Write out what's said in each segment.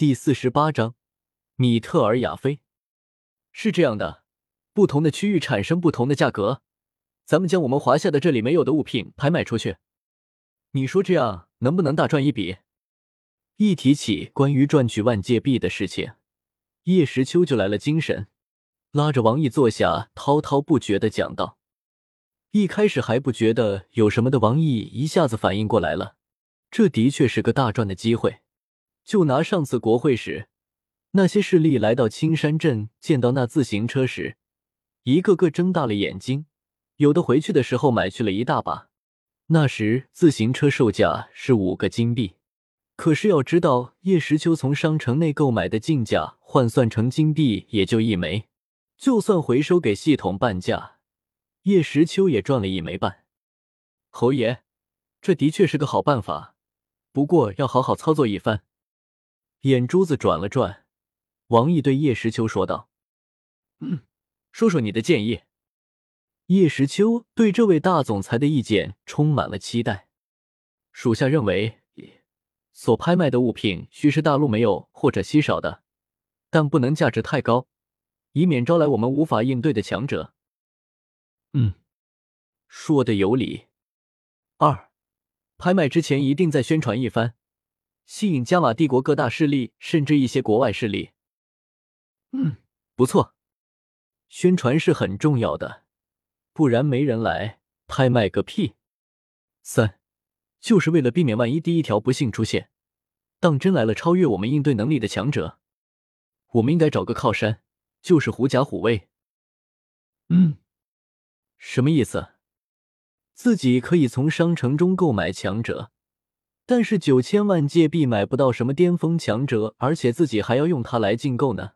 第四十八章，米特尔亚菲。是这样的，不同的区域产生不同的价格，咱们将我们华夏的这里没有的物品拍卖出去，你说这样能不能大赚一笔？一提起关于赚取万界币的事情，叶时秋就来了精神，拉着王毅坐下，滔滔不绝的讲道。一开始还不觉得有什么的王毅一下子反应过来了，这的确是个大赚的机会。就拿上次国会时，那些势力来到青山镇，见到那自行车时，一个个睁大了眼睛，有的回去的时候买去了一大把。那时自行车售价是五个金币。可是要知道，叶时秋从商城内购买的进价换算成金币也就一枚，就算回收给系统半价，叶时秋也赚了一枚半。侯爷，这的确是个好办法，不过要好好操作一番。眼珠子转了转，王毅对叶时秋说道：“嗯，说说你的建议。”叶时秋对这位大总裁的意见充满了期待。属下认为。所拍卖的物品需是大陆没有或者稀少的，但不能价值太高，以免招来我们无法应对的强者。嗯，说的有理。二，拍卖之前一定再宣传一番，吸引加玛帝国各大势力，甚至一些国外势力。嗯，不错，宣传是很重要的，不然没人来拍卖个屁。三。就是为了避免万一第一条不幸出现，当真来了超越我们应对能力的强者，我们应该找个靠山，就是狐假虎威。嗯，什么意思？自己可以从商城中购买强者，但是九千万界币买不到什么巅峰强者，而且自己还要用它来竞购呢？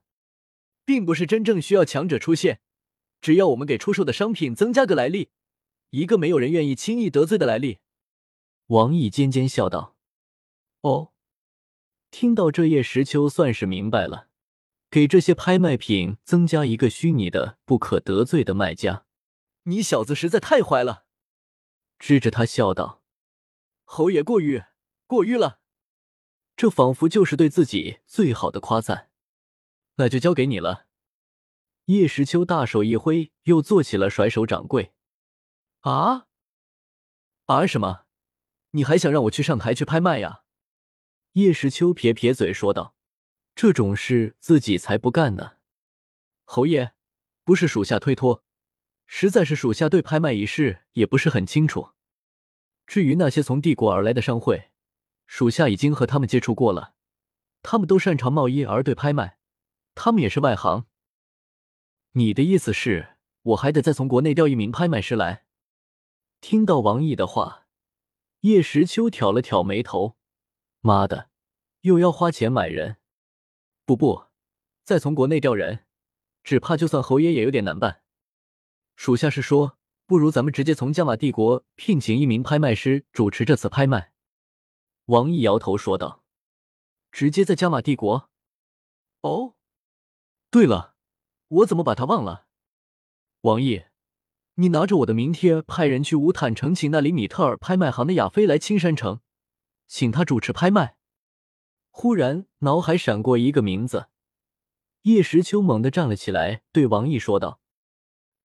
并不是真正需要强者出现，只要我们给出售的商品增加个来历，一个没有人愿意轻易得罪的来历。王毅尖尖笑道：“哦，听到这，叶时秋算是明白了，给这些拍卖品增加一个虚拟的、不可得罪的卖家。你小子实在太坏了！”支着他笑道：“侯爷过誉，过誉了。这仿佛就是对自己最好的夸赞。那就交给你了。”叶时秋大手一挥，又做起了甩手掌柜。啊？啊什么？你还想让我去上台去拍卖呀？叶时秋撇撇嘴说道：“这种事自己才不干呢。”侯爷，不是属下推脱，实在是属下对拍卖一事也不是很清楚。至于那些从帝国而来的商会，属下已经和他们接触过了，他们都擅长贸易，而对拍卖，他们也是外行。你的意思是，我还得再从国内调一名拍卖师来？听到王毅的话。叶时秋挑了挑眉头，妈的，又要花钱买人？不不，再从国内调人，只怕就算侯爷也有点难办。属下是说，不如咱们直接从加玛帝国聘请一名拍卖师主持这次拍卖。王毅摇头说道：“直接在加玛帝国？哦，对了，我怎么把他忘了？王毅。”你拿着我的名帖，派人去乌坦城，请那里米特尔拍卖行的亚飞来青山城，请他主持拍卖。忽然脑海闪过一个名字，叶时秋猛地站了起来，对王毅说道：“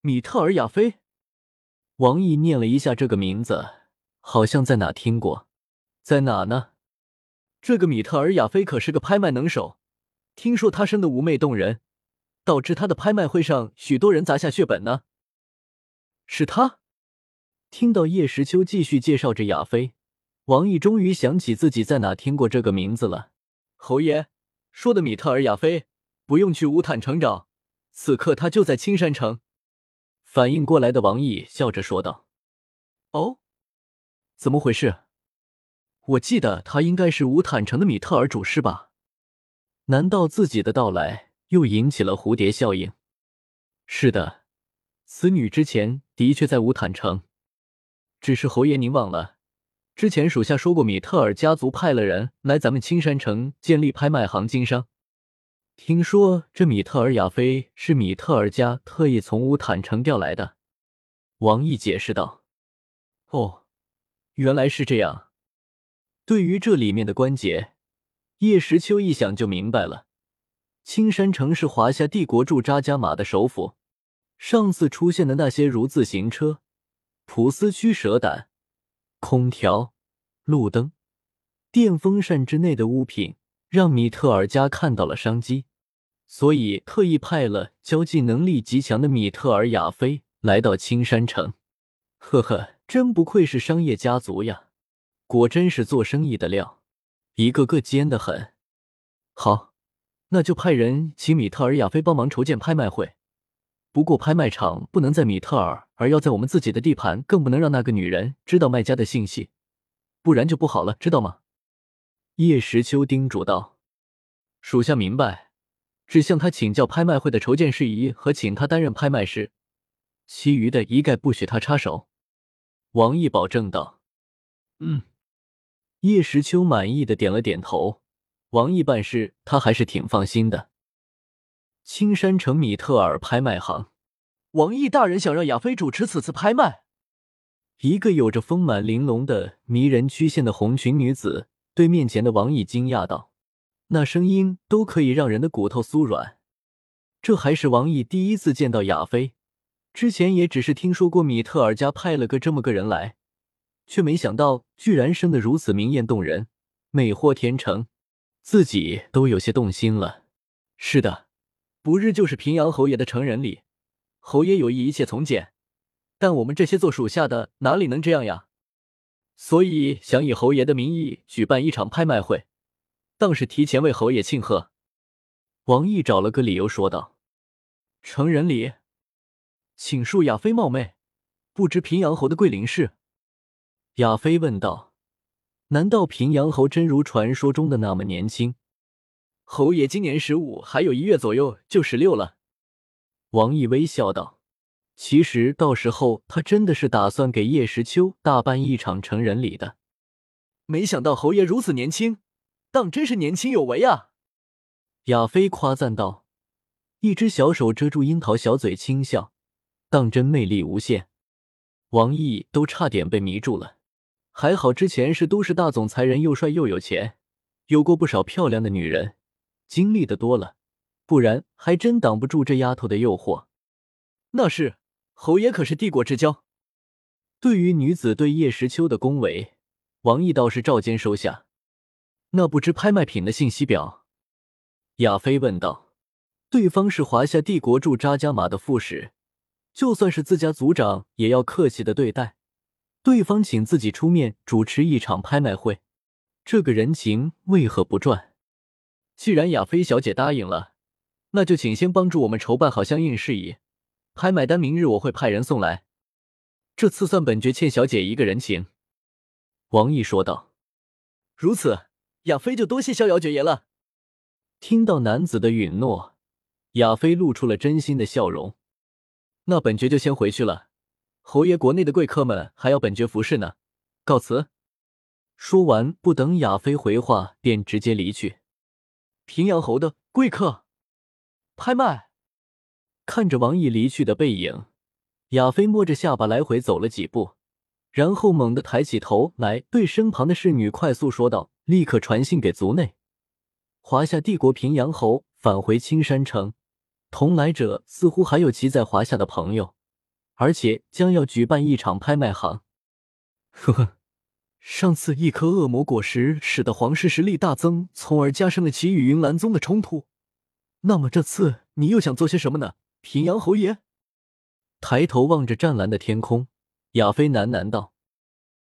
米特尔亚飞。”王毅念了一下这个名字，好像在哪听过，在哪呢？这个米特尔亚菲可是个拍卖能手，听说他生的妩媚动人，导致他的拍卖会上许多人砸下血本呢。是他。听到叶时秋继续介绍着亚飞，王毅终于想起自己在哪听过这个名字了。侯爷说的米特尔亚菲，不用去乌坦城找，此刻他就在青山城。反应过来的王毅笑着说道：“哦，怎么回事？我记得他应该是乌坦城的米特尔主事吧？难道自己的到来又引起了蝴蝶效应？是的。”此女之前的确在乌坦城，只是侯爷您忘了，之前属下说过，米特尔家族派了人来咱们青山城建立拍卖行经商。听说这米特尔亚菲是米特尔家特意从乌坦城调来的。王毅解释道：“哦，原来是这样。对于这里面的关节，叶时秋一想就明白了，青山城是华夏帝国驻扎加马的首府。上次出现的那些如自行车、普斯驱蛇胆、空调、路灯、电风扇之内的物品，让米特尔家看到了商机，所以特意派了交际能力极强的米特尔亚菲来到青山城。呵呵，真不愧是商业家族呀，果真是做生意的料，一个个尖得很。好，那就派人请米特尔亚菲帮忙筹建拍卖会。不过，拍卖场不能在米特尔，而要在我们自己的地盘，更不能让那个女人知道卖家的信息，不然就不好了，知道吗？叶时秋叮嘱道：“属下明白，只向他请教拍卖会的筹建事宜和请他担任拍卖师，其余的一概不许他插手。”王毅保证道：“嗯。”叶时秋满意的点了点头。王毅办事，他还是挺放心的。青山城米特尔拍卖行，王毅大人想让亚飞主持此次拍卖。一个有着丰满玲珑的迷人曲线的红裙女子对面前的王毅惊讶道：“那声音都可以让人的骨头酥软。”这还是王毅第一次见到亚飞，之前也只是听说过米特尔家派了个这么个人来，却没想到居然生得如此明艳动人、美货天成，自己都有些动心了。是的。不日就是平阳侯爷的成人礼，侯爷有意一切从简，但我们这些做属下的哪里能这样呀？所以想以侯爷的名义举办一场拍卖会，当是提前为侯爷庆贺。王毅找了个理由说道：“成人礼，请恕亚妃冒昧，不知平阳侯的贵龄是？”亚妃问道：“难道平阳侯真如传说中的那么年轻？”侯爷今年十五，还有一月左右就十六了。王毅微笑道：“其实到时候他真的是打算给叶时秋大办一场成人礼的。没想到侯爷如此年轻，当真是年轻有为啊！”亚飞夸赞道，一只小手遮住樱桃小嘴轻笑，当真魅力无限。王毅都差点被迷住了，还好之前是都市大总裁人，又帅又有钱，有过不少漂亮的女人。经历的多了，不然还真挡不住这丫头的诱惑。那是侯爷可是帝国之交。对于女子对叶时秋的恭维，王毅倒是照肩收下。那不知拍卖品的信息表？亚飞问道。对方是华夏帝国驻扎加马的副使，就算是自家族长，也要客气的对待。对方请自己出面主持一场拍卖会，这个人情为何不赚？既然亚菲小姐答应了，那就请先帮助我们筹办好相应事宜。拍卖单明日我会派人送来，这次算本爵欠小姐一个人情。”王毅说道。“如此，亚菲就多谢逍遥爵爷了。”听到男子的允诺，亚菲露出了真心的笑容。“那本爵就先回去了，侯爷国内的贵客们还要本爵服侍呢。告辞。”说完，不等亚菲回话，便直接离去。平阳侯的贵客，拍卖。看着王毅离去的背影，亚飞摸着下巴来回走了几步，然后猛地抬起头来，对身旁的侍女快速说道：“立刻传信给族内，华夏帝国平阳侯返回青山城，同来者似乎还有其在华夏的朋友，而且将要举办一场拍卖行。”呵呵。上次一颗恶魔果实使得皇室实力大增，从而加深了其与云岚宗的冲突。那么这次你又想做些什么呢，平阳侯爷？抬头望着湛蓝的天空，亚飞喃喃道。